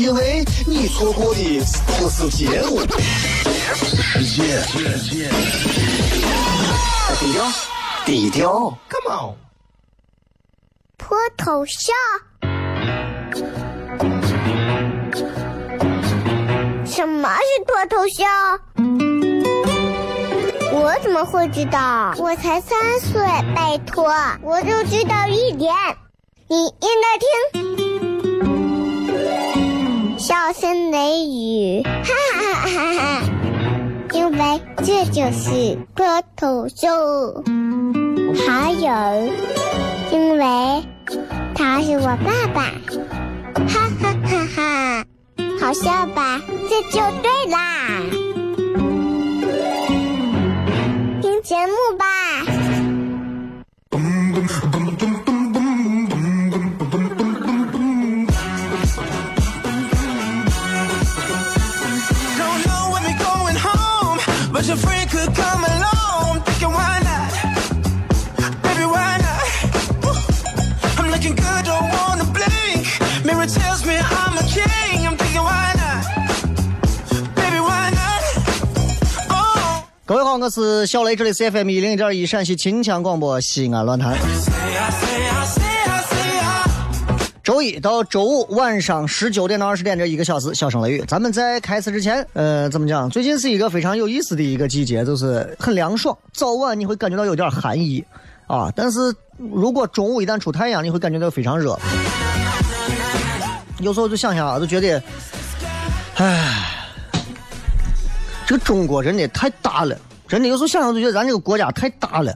因为你错过的不是节目，世界。低调，低调，Come on，脱头像？什么是脱头像？我怎么会知道？我才三岁，拜托，我就知道一点，你应该听。笑声雷雨，哈哈哈哈！因为这就是脱头秀。还有，因为他是我爸爸，哈哈哈哈！好笑吧？这就对啦。听节目吧。各位好，我是小雷，这里是 FM 一零一点一陕西秦腔广播西安论坛。周一到周五晚上十九点到二十点这一个小时，小声雷雨。咱们在开始之前，呃，怎么讲？最近是一个非常有意思的一个季节，就是很凉爽，早晚你会感觉到有点寒意啊。但是如果中午一旦出太阳，你会感觉到非常热。有时候就想想啊，就觉得，唉。这个中国真的太大了，真的有时候想想就觉得咱这个国家太大了。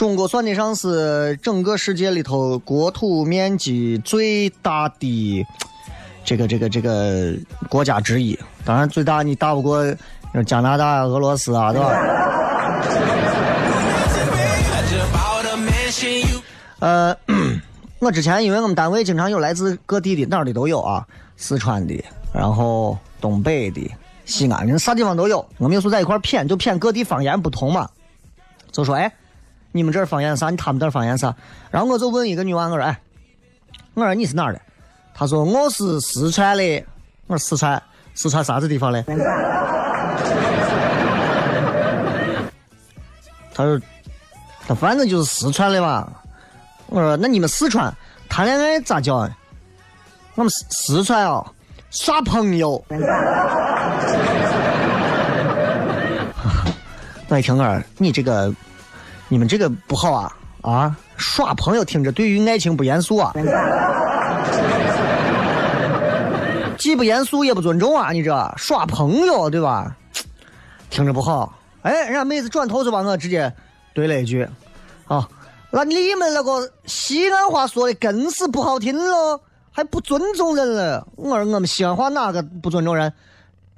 中国算得上是整个世界里头国土面积最大的这个这个这个国家之一。当然，最大你打不过加拿大、俄罗斯啊，对吧？呃，我之前因为我们单位经常有来自各地的，哪儿的都有啊，四川的，然后东北的。西安的啥地方都有，我们有时候在一块儿谝，就谝各地方言不同嘛。就说哎，你们这儿方言啥？你他们那儿方言啥？然后我就问一个女娃，我说哎，我说你是哪儿的？她说我是四川的。我说四川，四川啥子地方嘞？他说他反正就是四川的嘛。我说那你们四川谈恋爱咋叫？我们四四川啊。耍朋友，我一听啊，你这个，你们这个不好啊啊！耍朋友听着对于爱情不严肃啊，既不严肃也不尊重啊！你这耍朋友对吧？听着不好。哎，人家妹子转头就把我直接怼了一句：“啊，那你们那个西安话说的更是不好听喽。”还不尊重人了！我说我们西安话哪个不尊重人？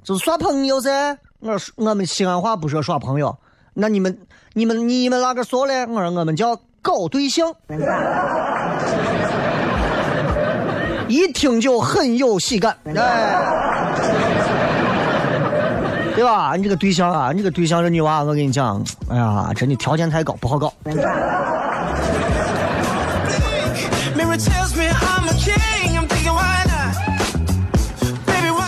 就是耍朋友噻！我说我们西安话不说耍朋友，那你们、你们、你们那个说嘞？我说我们叫搞对象。一听就很有喜感，哎，对吧？你这个对象啊，你这个对象这女娃，我跟你讲，哎呀，真的条件太高，不好搞。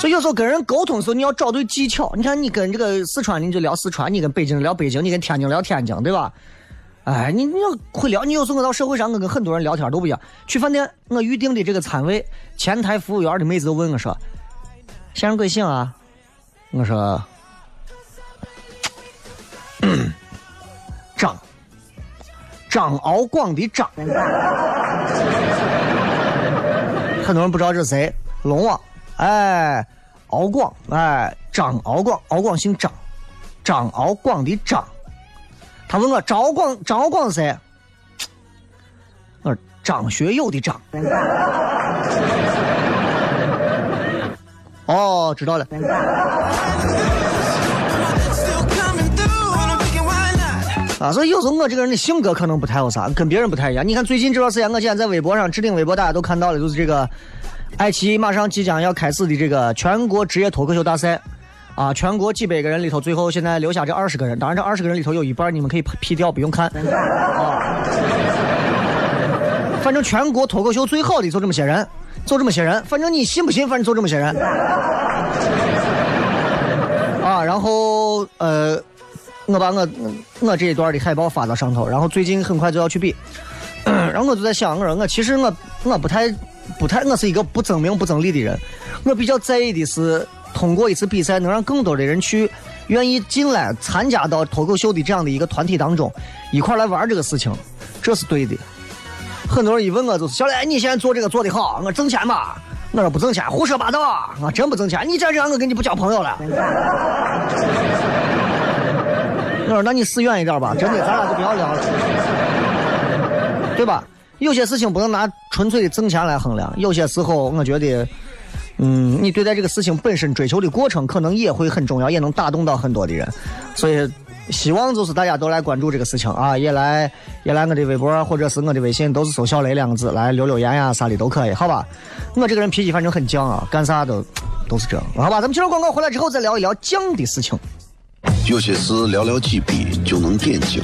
有时候跟人沟通的时候，你要找对技巧。你看，你跟这个四川，你就聊四川；你跟北京聊北京；你跟天津聊天津，对吧？哎，你你要会聊。你有时候我到社会上，我跟很多人聊天都不一样。去饭店，我预定的这个餐位，前台服务员的妹子都问我说：“先生贵姓啊？”我说：“张，张敖广的张。”很多人不知道这是谁，龙王。哎，敖广，哎，张敖广，敖广姓张，张敖广的张。他问我张敖广，张敖广是谁？我说张学友的张。哦，知道了。啊，所以有时候我这个人的性格可能不太有啥，跟别人不太一样。你看最近这段时间，我现在在微博上置顶微博，大家都看到了，就是这个爱奇艺马上即将要开始的这个全国职业脱口秀大赛。啊，全国几百个人里头，最后现在留下这二十个人。当然，这二十个人里头有一半你们可以 P 掉，不用看。啊，反正全国脱口秀最好的就这么些人，就这么些人。反正你信不信，反正就这么些人。啊，然后呃，我把我我这一段的海报发到上头，然后最近很快就要去比，然后我就在想，我说我其实我我不太不太，我是一个不争名不争利的人，我比较在意的是。通过一次比赛，能让更多的人去愿意进来参加到脱口秀的这样的一个团体当中，一块来玩这个事情，这是对的。很多人一问我就是小磊，你现在做这个做的好，我挣钱吗？我说不挣钱，胡说八道，我，真不挣钱。你再这样，我跟你不交朋友了。我说那你死远一点吧，真的，咱俩就不要聊了，对吧？有些事情不能拿纯粹的挣钱来衡量，有些时候我觉得。嗯，你对待这个事情本身追求的过程，可能也会很重要，也能打动到很多的人。所以，希望就是大家都来关注这个事情啊，也来也来我的微博或者是我的微信，都是搜“小雷”两个字来留留言呀，啥的都可以，好吧？我这个人脾气反正很犟啊，干啥都都是这样，好吧？咱们接着广告回来之后再聊一聊犟的事情。有些事寥寥几笔就能点睛，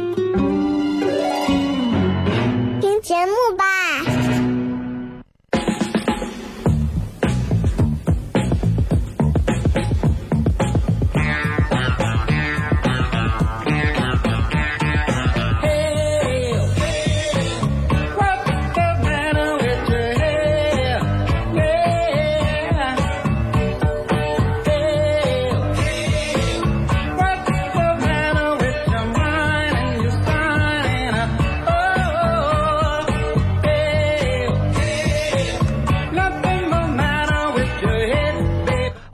目吧。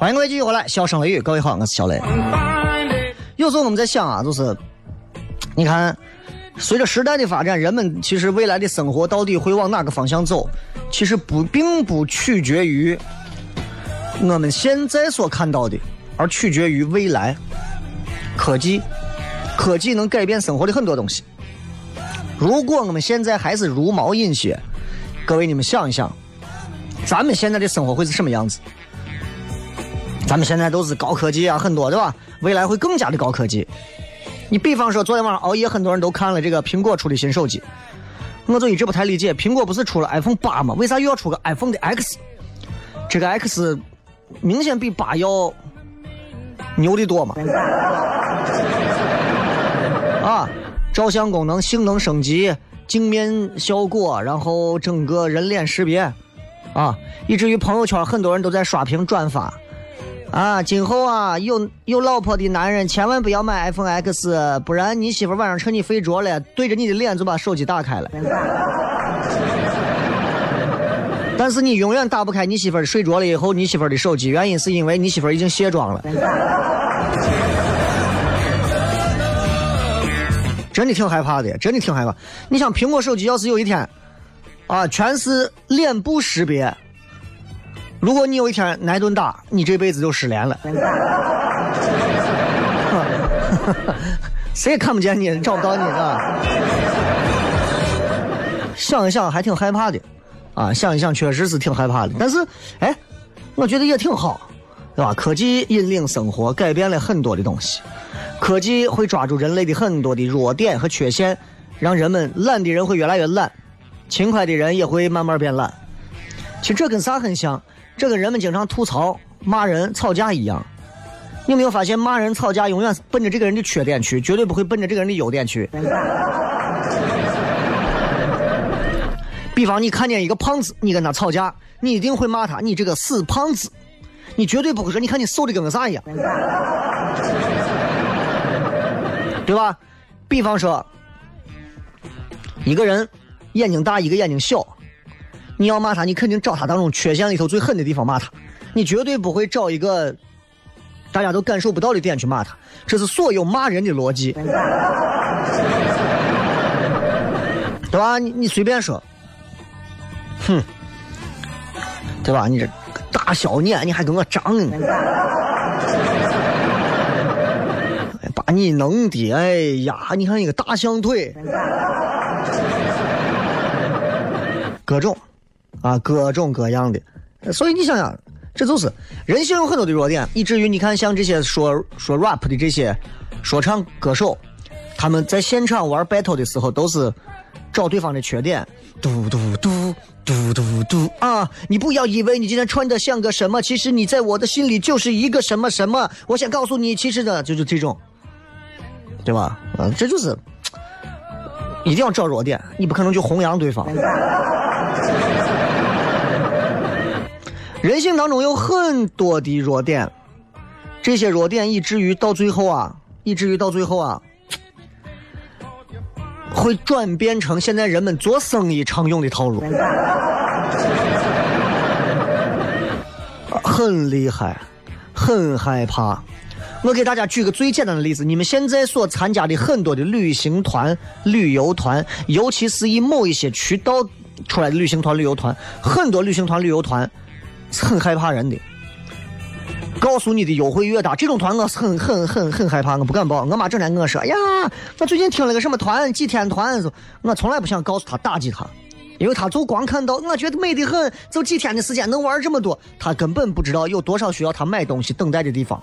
欢迎各位继续回来，笑声雷雨，各位好，我是小雷。有时候我们在想啊，就是你看，随着时代的发展，人们其实未来的生活到底会往哪个方向走，其实不并不取决于我们现在所看到的，而取决于未来科技。科技能改变生活的很多东西。如果我们现在还是茹毛饮血，各位你们想一想，咱们现在的生活会是什么样子？咱们现在都是高科技啊，很多对吧？未来会更加的高科技。你比方说，昨天晚上熬夜，很多人都看了这个苹果出的新手机，我就一直不太理解，苹果不是出了 iPhone 八吗？为啥又要出个 iPhone 的 X？这个 X 明显比八要牛的多嘛？啊，照相功能性能升级，镜面效果，然后整个人脸识别，啊，以至于朋友圈很多人都在刷屏转发。啊，今后啊，有有老婆的男人千万不要买 iPhone X，不然你媳妇晚上趁你睡着了，对着你的脸就把手机打开了。但是你永远打不开你媳妇睡着了以后你媳妇的手机，原因是因为你媳妇已经卸妆了。真的挺害怕的，真的挺害怕。你想，苹果手机要是有一天，啊，全是脸部识别。如果你有一天挨顿打，你这辈子就失联了。谁也看不见你，找不到你啊！想一想还挺害怕的，啊，想一想确实是挺害怕的。但是，哎，我觉得也挺好，对吧？科技引领生活，改变了很多的东西。科技会抓住人类的很多的弱点和缺陷，让人们懒的人会越来越懒，勤快的人也会慢慢变懒。其实这跟啥很像？这跟人们经常吐槽、骂人、吵架一样。你有没有发现，骂人、吵架永远是奔着这个人的缺点去，绝对不会奔着这个人的优点去。比方你看见一个胖子，你跟他吵架，你一定会骂他：“你这个死胖子！”你绝对不会说：“你看你瘦的跟个啥一样。”对吧？比方说，一个人眼睛大，一个眼睛小，你要骂他，你肯定找他当中缺陷里头最狠的地方骂他，你绝对不会找一个大家都感受不到的点去骂他。这是所有骂人的逻辑，对吧？你你随便说。哼，对吧？你这大小脸，你还跟我张？把你弄的，哎呀！你看你个大象腿，各种啊，各种各样的。所以你想想，这就是人性有很多的弱点，以至于你看，像这些说说 rap 的这些说唱歌手，他们在现场玩 battle 的时候，都是找对方的缺点，嘟嘟嘟。嘟嘟嘟啊！你不要以为你今天穿的像个什么，其实你在我的心里就是一个什么什么。我想告诉你，其实呢，就是这种，对吧？嗯，这就是一定要找弱点，你不可能去弘扬对方。人性当中有很多的弱点，这些弱点以至于到最后啊，以至于到最后啊。会转变成现在人们做生意常用的套路，很厉害，很害怕。我给大家举个最简单的例子：你们现在所参加的很多的旅行团、旅游团，尤其是以某一些渠道出来的旅行团、旅游团，很多旅行团、旅游团很害怕人的。告诉你的优惠越大，这种团我是很很很很害怕，我不敢报。我妈整天跟我说：“哎呀，我最近听了个什么团，几天团。”我从来不想告诉他打击他，因为他就光看到我觉得美得很，就几天的时间能玩这么多，他根本不知道有多少需要他买东西等待的地方。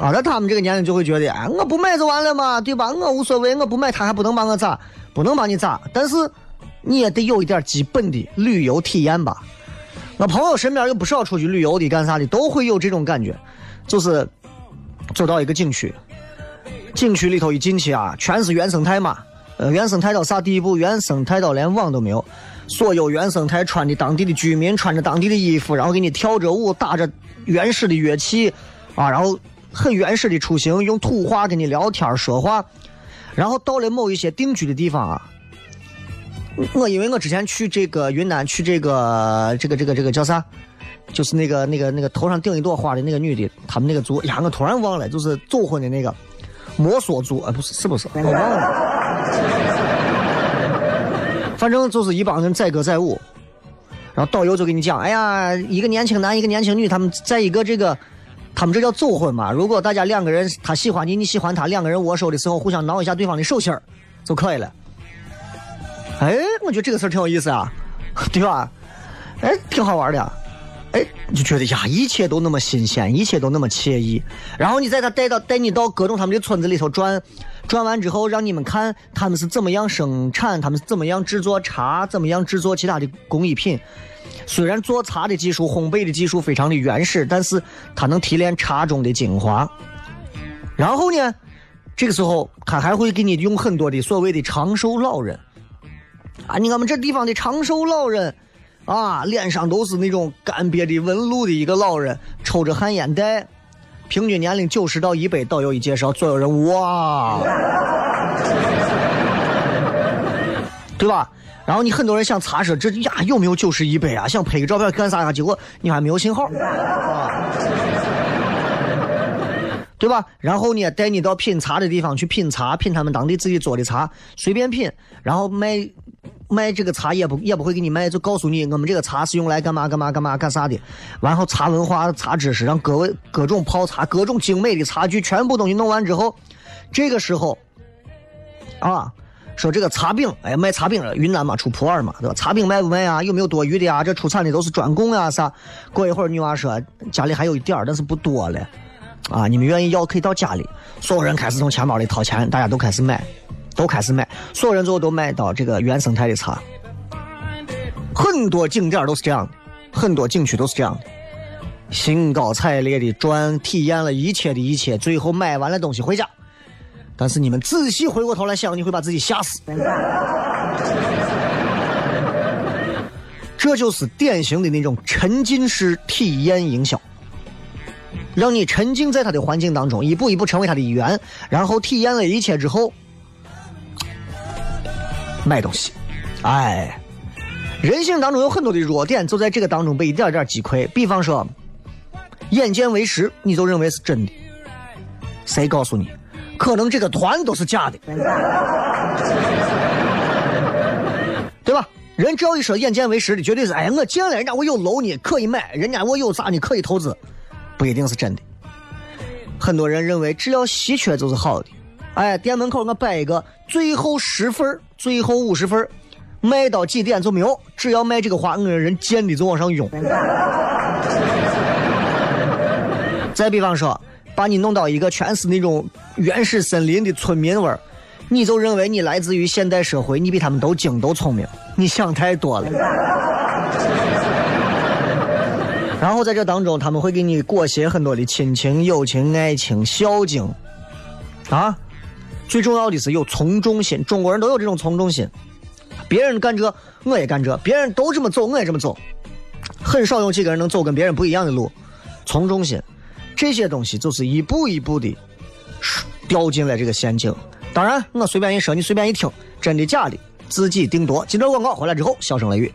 啊，那他们这个年龄就会觉得，哎，我不买就完了嘛，对吧？我无所谓，我不买他还不能把我咋？不能把你咋？但是你也得有一点基本的旅游体验吧。我朋友身边有不少出去旅游的，干啥的都会有这种感觉，就是走到一个景区，景区里头一进去啊，全是原生态嘛。呃，原生态到啥地步？原生态到连网都没有，所有原生态穿的当地的居民穿着当地的衣服，然后给你跳着舞，打着原始的乐器，啊，然后很原始的出行，用土话跟你聊天说话，然后到了某一些定居的地方啊。我因为我之前去这个云南，去这个这个这个这个叫啥？就是那个那个那个头上顶一朵花的那个女的，他们那个族呀，我突然忘了，就是走婚的那个摩梭族，啊，不是，是不是？我忘了。反正就是一帮人载歌载舞，然后导游就给你讲，哎呀，一个年轻男，一个年轻女，他们在一个这个，他们这叫走婚嘛。如果大家两个人，他喜欢你，你喜欢他，两个人握手的时候，互相挠一下对方的手心儿就可以了。哎，我觉得这个事儿挺有意思啊，对吧？哎，挺好玩的，哎，就觉得呀，一切都那么新鲜，一切都那么惬意。然后你在他带到带你到各种他们的村子里头转，转完之后让你们看他们是怎么样生产，他们是怎么样制作茶，怎么样制作其他的工艺品。虽然做茶的技术、烘焙的技术非常的原始，但是它能提炼茶中的精华。然后呢，这个时候他还会给你用很多的所谓的长寿老人。啊，你看我们这地方的长寿老人，啊，脸上都是那种干瘪的纹路的一个老人，抽着旱烟袋，平均年龄九十到一百。导游一介绍，所有人哇，对吧？然后你很多人想查说这呀有没有九十一百啊？想拍个照片干啥呀？结果你还没有信号，啊，对吧？然后呢，带你到品茶的地方去品茶，品他们当地自己做的茶，随便品。然后卖卖这个茶也不也不会给你卖，就告诉你我们这个茶是用来干嘛干嘛干嘛干啥的。然后茶文化、茶知识，让各位各种泡茶、各种精美的茶具全部东西弄完之后，这个时候啊，说这个茶饼，哎，卖茶饼了，云南嘛出普洱嘛，对吧？茶饼卖不卖啊？有没有多余的啊？这出产的都是专供啊啥？过一会儿女娃说家里还有一点儿，但是不多了。啊！你们愿意要可以到家里，所有人开始从钱包里掏钱，大家都开始买，都开始买，所有人最后都买到这个原生态的茶。很多景点都是这样的，很多景区都是这样的，兴高采烈的转，体验了一切的一切，最后买完了东西回家。但是你们仔细回过头来想，你会把自己吓死。这就是典型的那种沉浸式体验营销。让你沉浸在他的环境当中，一步一步成为他的一员，然后体验了一切之后，买东西。哎，人性当中有很多的弱点，就在这个当中被一点点击溃。比方说，眼见为实，你就认为是真的。谁告诉你？可能这个团都是假的，对吧？人只要一说眼见为实的，绝对是哎，我见了人家，我有楼呢，可以买；人家我有啥呢，可以投资。不一定是真的。很多人认为只要稀缺就是好的。哎，店门口我摆一个最后十份最后五十份卖到几点就没有。只要卖这个花，我人见的就往上涌。再比方说，把你弄到一个全是那种原始森林的村民味儿，你就认为你来自于现代社会，你比他们都精都聪明。你想太多了。然后在这当中，他们会给你裹挟很多的亲情、友情、爱情、孝敬，啊，最重要的是有从众心。中国人都有这种从众心，别人干这我也干这，别人都这么走我也这么走，很少有几个人能走跟别人不一样的路。从众心，这些东西就是一步一步的掉进了这个陷阱。当然，我随便一说，你随便一听，真的假的，自己定夺。记者广告回来之后，笑声雷雨。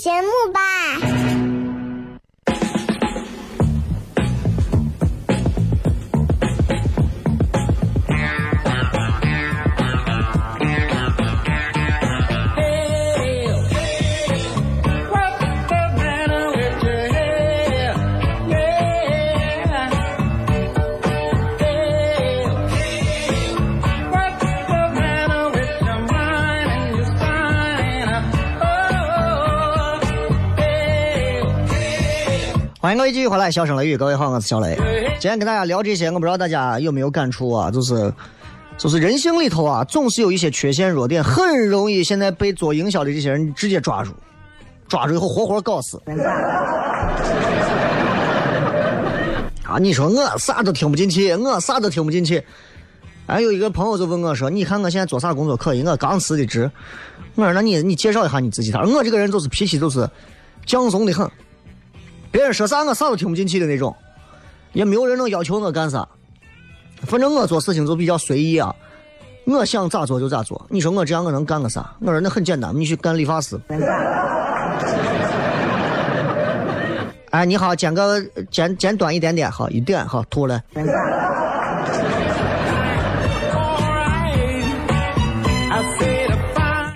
节目吧。欢迎各位继续回来，笑声雷雨，各位好，我是小雷。今天跟大家聊这些，我不知道大家有没有感触啊？就是，就是人性里头啊，总是有一些缺陷弱点，很容易现在被做营销的这些人直接抓住，抓住以后活活搞死。啊，你说我啥都听不进去，我啥都听不进去。哎，有一个朋友就问我说：“你看我现在做啥工作可以？我刚辞的职。”我说：“那你你介绍一下你自己。”他说：“我这个人就是脾气就是犟怂的很。”别人说啥我啥都听不进去的那种，也没有人能要求我干啥。反正我做事情就比较随意啊，我想咋做就咋做。你说我这样我能干个啥？我说那很简单，你去干理发师。哎，你好，剪个剪剪短一点点，好一点，好吐了。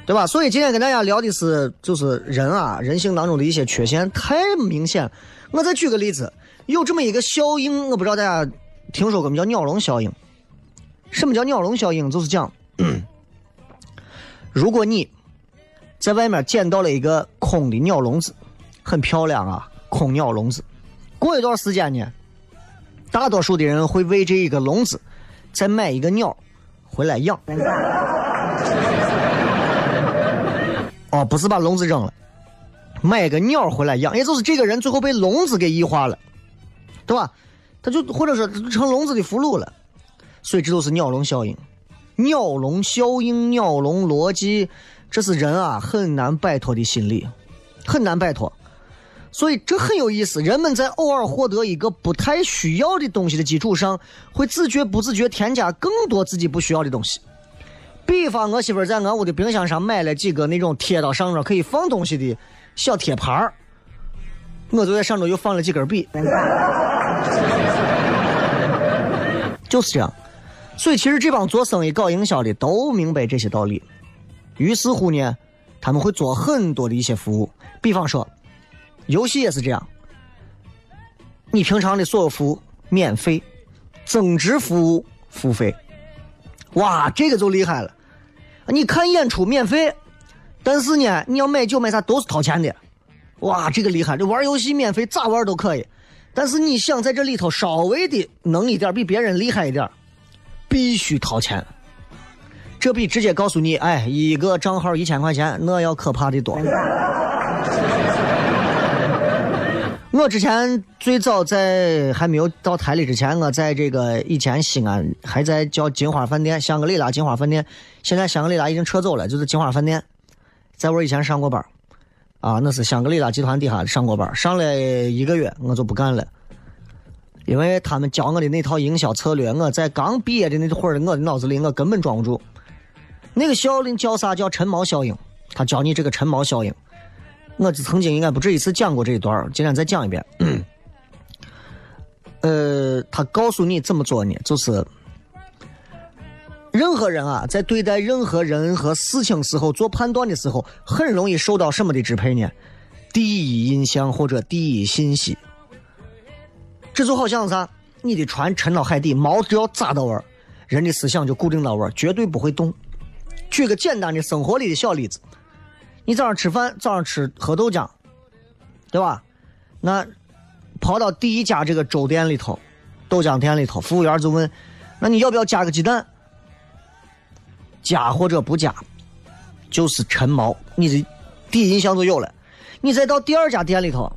对吧？所以今天跟大家聊的是，就是人啊，人性当中的一些缺陷太明显。我再举个例子，有这么一个效应，我不知道大家听说过没？叫鸟笼效应。什么叫鸟笼效应？就是讲，如果你在外面捡到了一个空的鸟笼子，很漂亮啊，空鸟笼子。过一段时间呢，大多数的人会为这一个笼子再买一个鸟回来养。哦，不是把笼子扔了，买个鸟回来养，也就是这个人最后被笼子给异化了，对吧？他就或者说成笼子的俘虏了，所以这都是鸟笼效应。鸟笼效应、鸟笼逻辑，这是人啊很难摆脱的心理，很难摆脱。所以这很有意思，人们在偶尔获得一个不太需要的东西的基础上，会自觉不自觉添加更多自己不需要的东西。比方，我媳妇在我屋的冰箱上买了几个那种贴到上面可以放东西的小贴盘儿，我就在上头又放了几根笔，就是这样。所以，其实这帮做生意、搞营销的都明白这些道理。于是乎呢，他们会做很多的一些服务。比方说，游戏也是这样，你平常的所有服务免费，增值服务付费。哇，这个就厉害了！你看演出免费，但是呢，你要买酒买啥都是掏钱的。哇，这个厉害！这玩游戏免费咋玩都可以，但是你想在这里头稍微的能一点比别人厉害一点，必须掏钱。这比直接告诉你，哎，一个账号一千块钱，那要可怕的多。我之前最早在还没有到台里之前，我在这个以前西安还在叫金花饭店，香格里拉金花饭店。现在香格里拉已经撤走了，就是金花饭店。在我以前上过班，啊，那是香格里拉集团底下上过班，上了一个月我就不干了，因为他们教我的那套营销策略，我在刚毕业的那会儿，我的脑子里我根本装不住。那个效应叫啥？叫陈毛效应。他教你这个陈毛效应。我曾经应该不止一次讲过这一段今天再讲一遍。呃，他告诉你怎么做呢？就是任何人啊，在对待任何人和事情时候做判断的时候，很容易受到什么的支配呢？第一印象或者第一信息。这就好像啥？你的船沉到海底，锚只要扎到位人的思想就固定到位绝对不会动。举个简单的生活里的小例子。你早上吃饭，早上吃喝豆浆，对吧？那跑到第一家这个粥店里头，豆浆店里头，服务员就问：“那你要不要加个鸡蛋？”加或者不加，就是陈毛，你的第一印象就有了。你再到第二家店里头，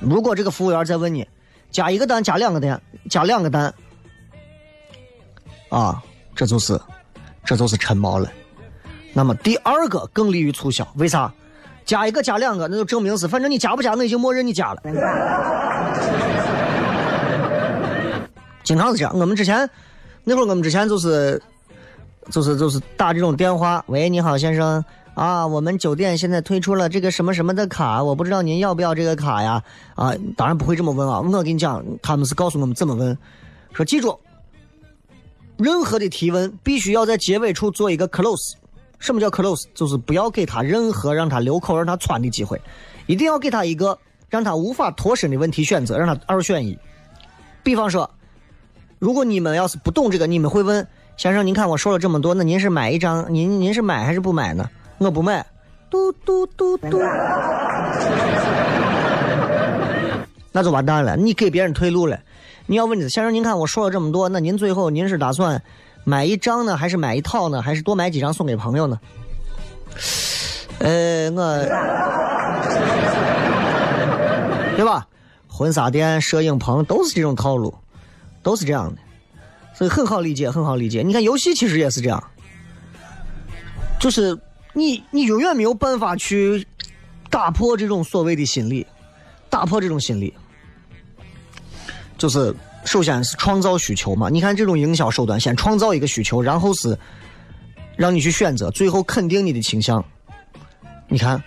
如果这个服务员再问你：“加一个蛋，加两个蛋，加两个蛋。”啊，这就是，这就是陈毛了。那么第二个更利于促销，为啥？加一个加两个，那就证明是，反正你加不加，我已经默认你加了。经常是这样。我们之前那会儿，我们之前就是，就是就是打这种电话，喂，你好，先生啊，我们酒店现在推出了这个什么什么的卡，我不知道您要不要这个卡呀？啊，当然不会这么问啊。我跟你讲，他们是告诉我们怎么问，说记住，任何的提问必须要在结尾处做一个 close。什么叫 close？就是不要给他任何让他留口、让他穿的机会，一定要给他一个让他无法脱身的问题选择，让他二选一。比方说，如果你们要是不懂这个，你们会问先生：“您看我说了这么多，那您是买一张？您您是买还是不买呢？”我不买。嘟嘟嘟嘟。那就完蛋了，你给别人退路了。你要问的先生：“您看我说了这么多，那您最后您是打算？”买一张呢，还是买一套呢，还是多买几张送给朋友呢？呃，我，对吧？婚纱店、摄影棚都是这种套路，都是这样的，所以很好理解，很好理解。你看游戏其实也是这样，就是你你永远没有办法去打破这种所谓的心理，打破这种心理，就是。首先是创造需求嘛，你看这种营销手段，先创造一个需求，然后是让你去选择，最后肯定你的倾向。你看，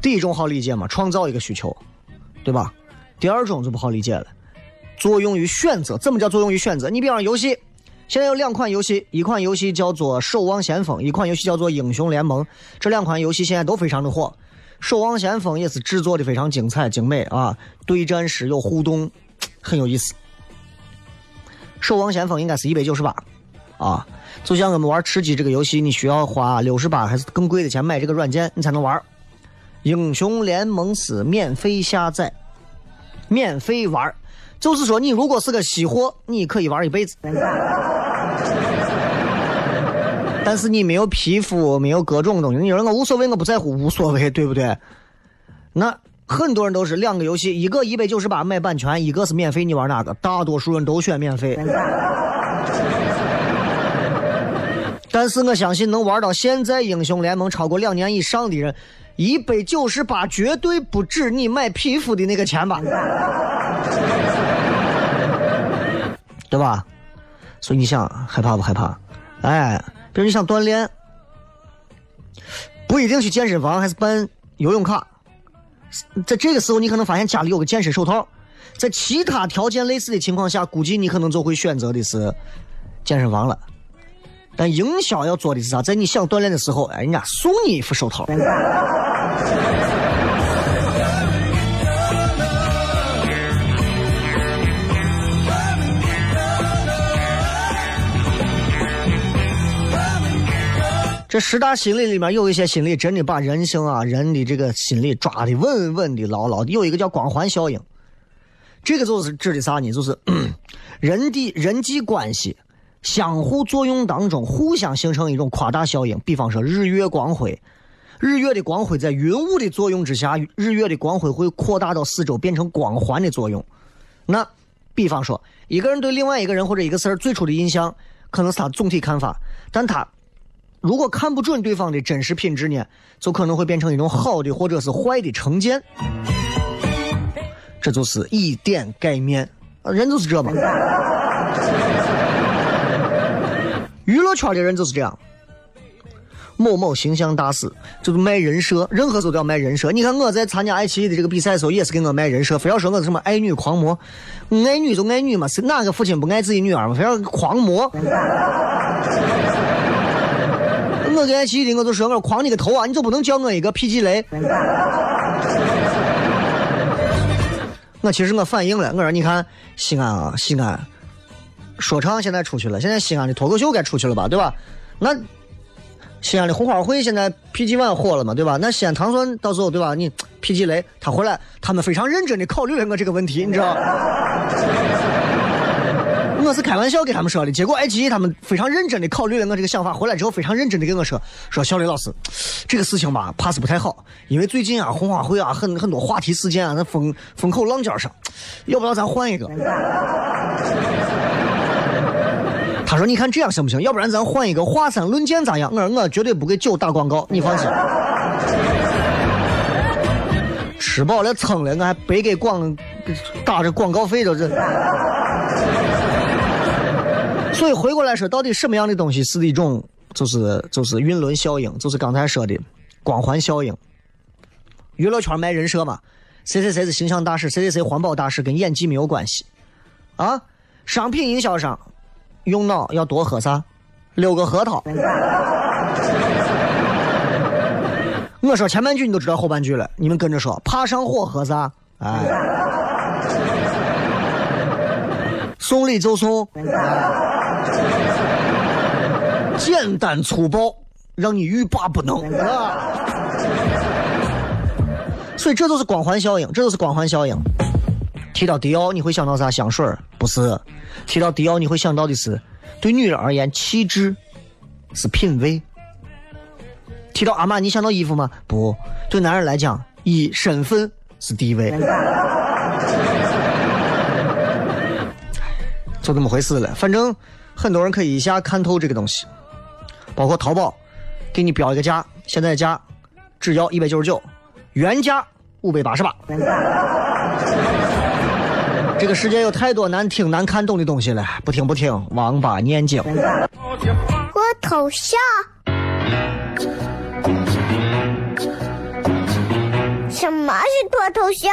第一种好理解嘛，创造一个需求，对吧？第二种就不好理解了，作用于选择。怎么叫作用于选择？你比方游戏，现在有两款游戏，一款游戏叫做《守望先锋》，一款游戏叫做《英雄联盟》。这两款游戏现在都非常的火，《守望先锋》也是制作的非常精彩精美啊，对战时有互动，很有意思。《守望先锋》应该是一百九十八，啊，就像我们玩吃鸡这个游戏，你需要花六十八还是更贵的钱买这个软件，你才能玩。英雄联盟是免费下载，免费玩就是说你如果是个稀货，你可以玩一辈子。但是你没有皮肤，没有各种东西，你说我无所谓，我不在乎，无所谓，对不对？那很多人都是两个游戏，一个一百九十八买版权，一个是免费，你玩哪个？大多数人都选免费。但是我相信能玩到现在英雄联盟超过两年以上的人。一百九十八绝对不止你买皮肤的那个钱吧，对吧？所以你想害怕不害怕？哎，比如你想锻炼，不一定去健身房，还是办游泳卡。在这个时候，你可能发现家里有个健身手套。在其他条件类似的情况下，估计你可能就会选择的是健身房了。但营销要做的是啥？在你想锻炼的时候，哎，人家送你一副手套。这十大心理里面有一些心理真的把人性啊、人的这个心理抓的稳稳的、牢牢的。有一个叫光环效应，这个就是指的啥呢？就是 人的人际关系。相互作用当中，互相形成一种夸大效应。比方说，日月光辉，日月的光辉在云雾的作用之下，日月的光辉会扩大到四周，变成光环的作用。那，比方说，一个人对另外一个人或者一个事儿最初的印象，可能是他总体看法，但他如果看不准对方的真实品质呢，就可能会变成一种好的或者是坏的成见。这就是以点盖面，人就是这嘛。娱乐圈的人就是这样，某某形象大使就是卖人设，任何时候都要卖人设。你看我在参加爱奇艺的这个比赛的时候，也是给我卖人设，非要说我是什么爱女狂魔，爱女就爱女嘛，是哪个父亲不爱自己女儿嘛？非要狂魔。我跟爱奇艺的我就说我狂你个头啊！你就不能叫我一个 PG 雷？我其实我反应了，我说你看西安啊，西安。说唱现在出去了，现在西安的脱口秀该出去了吧，对吧？那西安的红花会现在 PG One 火了嘛，对吧？那西安糖蒜到时候对吧？你 PG 雷他回来，他们非常认真的考虑了我这个问题，你知道？我是开玩笑给他们说的，结果爱奇艺他们非常认真的考虑了我这个想法，回来之后非常认真的跟我说，说小雷老师，这个事情吧，怕是不太好，因为最近啊红花会啊很很多话题事件啊，那风风口浪尖上，要不要咱换一个？他说：“你看这样行不行？要不然咱换一个华山论剑咋样？”我说：“我绝对不给酒打广告，你放心。”吃饱了撑了，我还白给广打着广告费都是。所以回过来说，到底什么样的东西是一种，就是就是晕轮效应，就是刚才说的光环效应。娱乐圈卖人设嘛，谁谁谁是形象大使，谁谁谁环保大使，跟演技没有关系啊。商品营销上。用脑要多喝啥？六个核桃。我说前半句你都知道后半句了，你们跟着说。怕上火喝啥？哎，送礼就送，简单粗暴，让你欲罢不能啊。所以这都是光环效应，这都是光环效应。提到迪奥，你会想到啥？香水不是。提到迪奥，你会想到的是，对女人而言，气质是品味。提到阿玛尼，想到衣服吗？不对，男人来讲，以身份是地位。就这么回事了。反正很多人可以一下看透这个东西，包括淘宝，给你标一个价，现在价只要一百九十九，原价五百八十八。这个世界有太多难听、难看懂的东西了，不听不听，王八念经。我头像。什么是脱头像？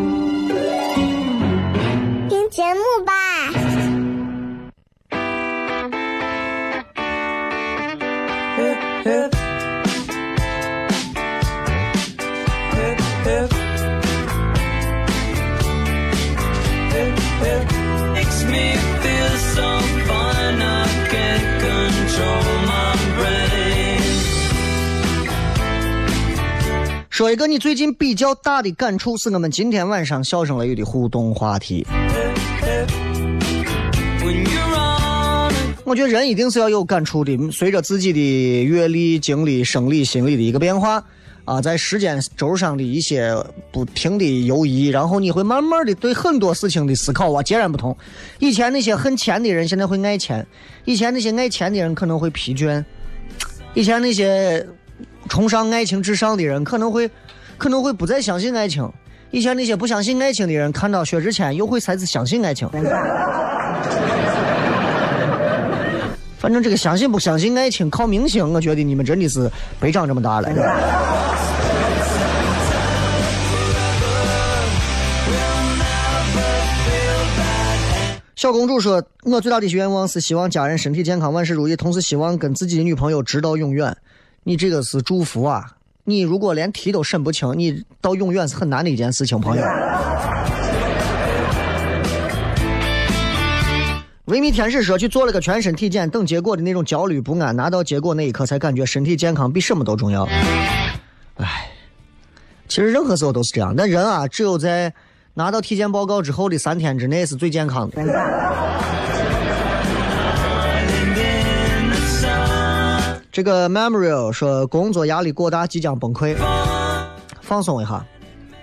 听节目吧。说一个你最近比较大的感触，是我们今天晚上笑声雷雨的互动话题。我觉得人一定是要有感触的，随着自己的阅历、经历、生理、心理的一个变化啊，在时间轴上的一些不停的游移，然后你会慢慢的对很多事情的思考啊截然不同。以前那些恨钱的人，现在会爱钱；以前那些爱钱的人可能会疲倦；以前那些。崇尚爱情至上的人可能会，可能会不再相信爱情。以前那些不相信爱情的人，看到薛之谦又会开始相信爱情。反正这个相信不相信爱情靠明星，我觉得你们真的是别长这么大了。小公主说：“我最大的愿望是希望家人身体健康，万事如意，同时希望跟自己的女朋友直到永远。”你这个是祝福啊！你如果连提都审不清，你到永远是很难的一件事情，朋友。维密天使说去做了个全身体检，等结果的那种焦虑不安，拿到结果那一刻才感觉身体健康比什么都重要。唉，其实任何时候都是这样，但人啊，只有在拿到体检报告之后的三天之内是最健康的。这个 Memorial 说工作压力过大，即将崩溃，放松一下，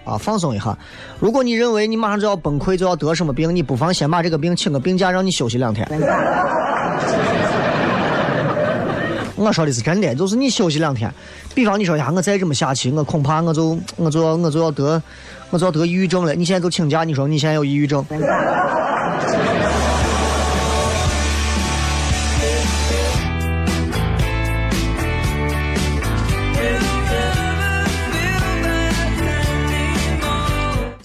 啊，放松一下。如果你认为你马上就要崩溃，就要得什么病，你不妨先把这个病请个病假，让你休息两天。我说的是真的，就是你休息两天。比方你说呀，我再这么下去，我恐怕我就我就要我就要得我就要得抑郁症了。你现在就请假，你说你现在有抑郁症？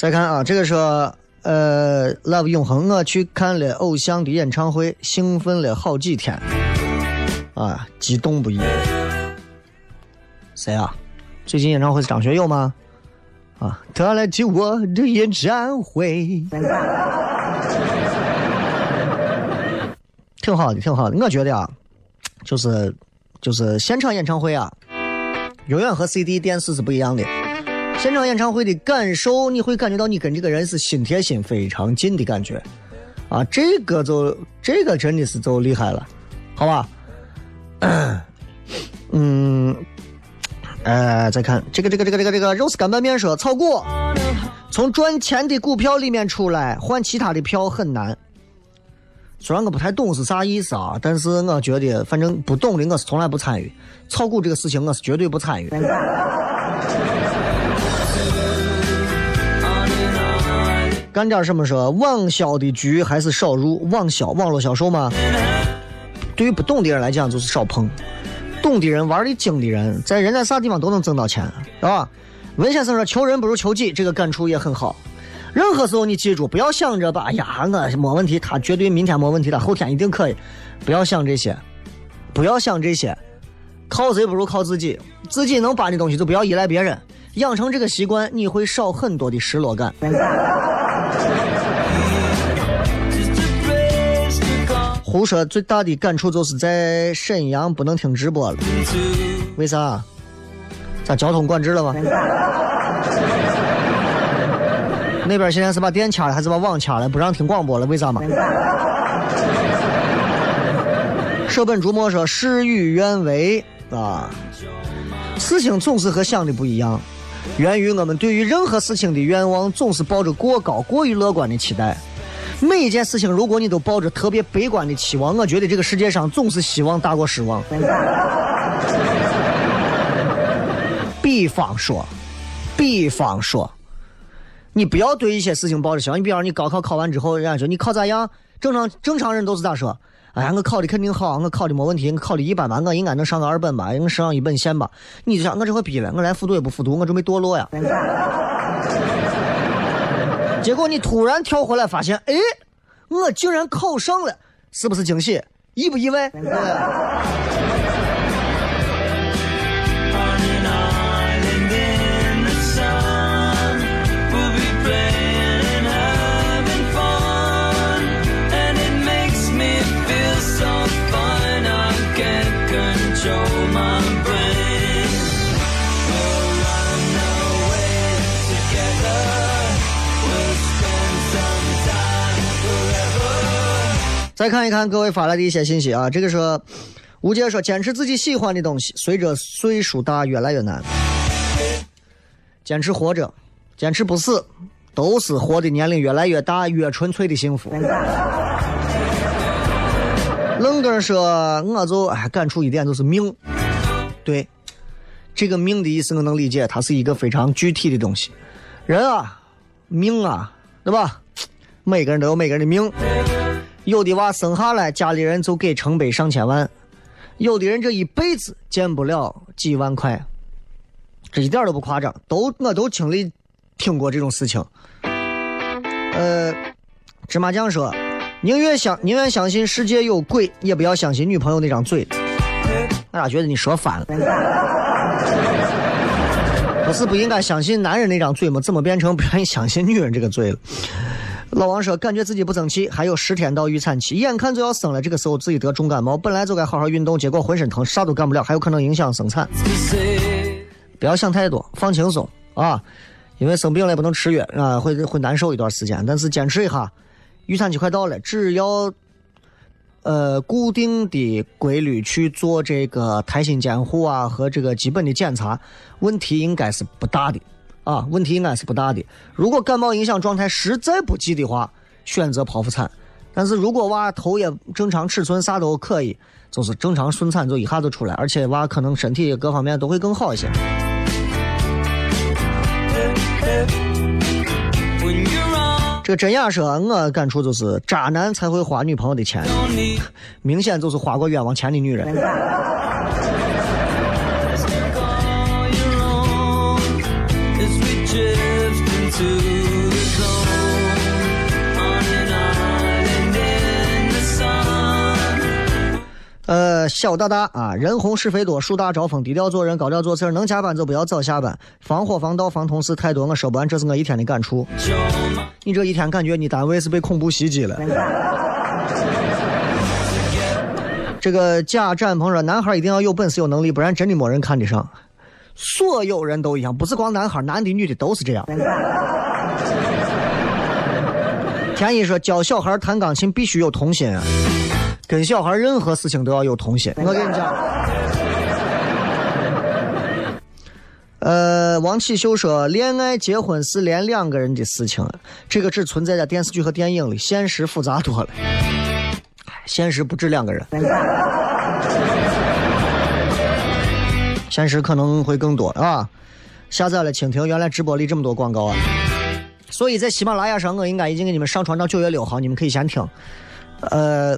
再看啊，这个说，呃，Love 永恒，我去看了偶像的演唱会，兴奋了好几天，啊，激动不已。谁啊？最近演唱会是张学友吗？啊，他来听我的演唱会，挺好的，挺好的。我觉得啊，就是就是现场演唱会啊，永远和 CD 电视是不一样的。现场演唱会的感受，你会感觉到你跟这个人是心贴心、非常近的感觉，啊，这个就这个真的是就厉害了，好吧？嗯，呃，再看这个这个这个这个这个肉丝干拌面说，炒股从赚钱的股票里面出来换其他的票很难。虽然我不太懂是啥意思啊，但是我觉得反正不懂的我是从来不参与炒股这个事情，我是绝对不参与。干点什么说网销的局还是少入，网销网络销售吗？对于不懂的人来讲，就是少碰。懂的人玩的精的人，在人家啥地方都能挣到钱，是吧？文先生说求人不如求己，这个感触也很好。任何时候你记住，不要想着吧，哎呀，我没问题，他绝对明天没问题，他后天一定可以。不要想这些，不要想这些，靠谁 不如靠自己，自己能搬的东西就不要依赖别人。养成这个习惯，你会少很多的失落感。胡说最大的感触就是在沈阳不能听直播了，为啥？咋交通管制了吗？那边现在是把电掐了，还是把网掐了？不让听广播了？为啥嘛？舍本逐末说事与愿违啊，事情总是和想的不一样。源于我们对于任何事情的愿望总是抱着过高、过于乐观的期待。每一件事情，如果你都抱着特别悲观的期望，我觉得这个世界上总是希望大过失望。比方说，比方说，你不要对一些事情抱着希望。你比方，你高考考完之后，人家说你考咋样？正常正常人都是咋说？哎呀，我考的肯定好，我考的没问题，我考的一般般，我应该能上个二本吧，能上一本线吧？你就想我这回逼了，我连复读也不复读，我准备堕落呀。结果你突然跳回来发现，哎，我竟然考上了，是不是惊喜？意不意外？再看一看各位发来的一些信息啊，这个是吴杰说，坚持自己喜欢的东西，随着岁数大越来越难。坚持活着，坚持不死，都是活的年龄越来越大越纯粹的幸福。愣哥说，我就哎感触一点就是命，对，这个命的意思我能理解，它是一个非常具体的东西。人啊，命啊，对吧？每个人都有每个人的命。有的娃生下来，家里人就给成百上千万；有的人这一辈子见不了几万块，这一点都不夸张，都我都经历听过这种事情。呃，芝麻酱说，宁愿相宁愿相信世界有鬼，也不要相信女朋友那张嘴。我咋觉得你说反了？不是不应该相信男人那张嘴吗？怎么变成不愿意相信女人这个嘴了？老王说：“感觉自己不争气，还有十天到预产期，眼看就要生了。这个时候自己得重感冒，本来就该好好运动，结果浑身疼，啥都干不了，还有可能影响生产。不要想太多，放轻松啊！因为生病了也不能吃药啊，会会难受一段时间。但是坚持一下，预产期快到了，只要呃固定的规律去做这个胎心监护啊和这个基本的检查，问题应该是不大的。”啊，问题应该是不大的。如果感冒影响状态实在不济的话，选择剖腹产。但是如果娃头也正常尺寸，啥都可以，就是正常顺产就一下就出来，而且娃可能身体各方面都会更好一些。这个真雅说，我感触就是渣男才会花女朋友的钱，明显就是花过冤枉钱的女人。呃，小大大啊，人红是非多，树大招风，低调做人，高调做事能加班就不要早下班，防火防盗防同事太多，我说不完，这是我一天的感触。你这一天感觉你单位是被恐怖袭击了。这个贾展鹏说，男孩一定要有本事有能力，不然真的没人看得上。所有人都一样，不是光男孩，男的女的都是这样。田一说，教小孩弹钢琴必须有童心啊。跟小孩任何事情都要有童心。我跟你讲，呃，王启秀说，恋爱结婚是连两个人的事情，这个只存在在电视剧和电影里，现实复杂多了。现实不止两个人，现实可能会更多啊！下载了蜻蜓，原来直播里这么多广告啊！所以在喜马拉雅上，我应该已经给你们上传到九月六号，你们可以先听。呃。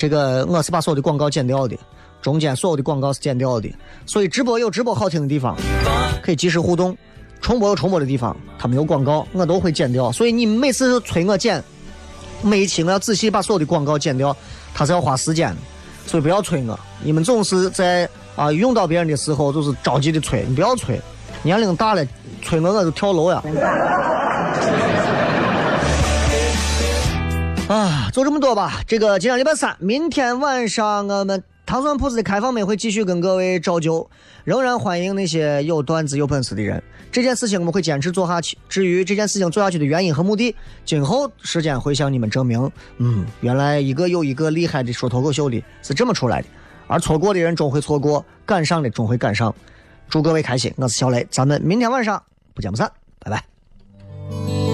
这个我是把所有的广告剪掉的，中间所有的广告是剪掉的，所以直播有直播好听的地方，可以及时互动；重播有重播的地方，它没有广告，我都会剪掉。所以你每次催我剪，每一期我要仔细把所有的广告剪掉，它是要花时间的，所以不要催我。你们总是在啊用到别人的时候就是着急的催，你不要催，年龄大了催我我就跳楼呀。啊，就这么多吧。这个今天礼拜三，明天晚上我们糖蒜铺子的开放麦会继续跟各位照旧，仍然欢迎那些有段子、有本事的人。这件事情我们会坚持做下去。至于这件事情做下去的原因和目的，今后时间会向你们证明。嗯，原来一个又一个厉害的说脱口秀的是这么出来的，而错过的人终会错过，赶上的终会赶上。祝各位开心，我是小雷，咱们明天晚上不见不散，拜拜。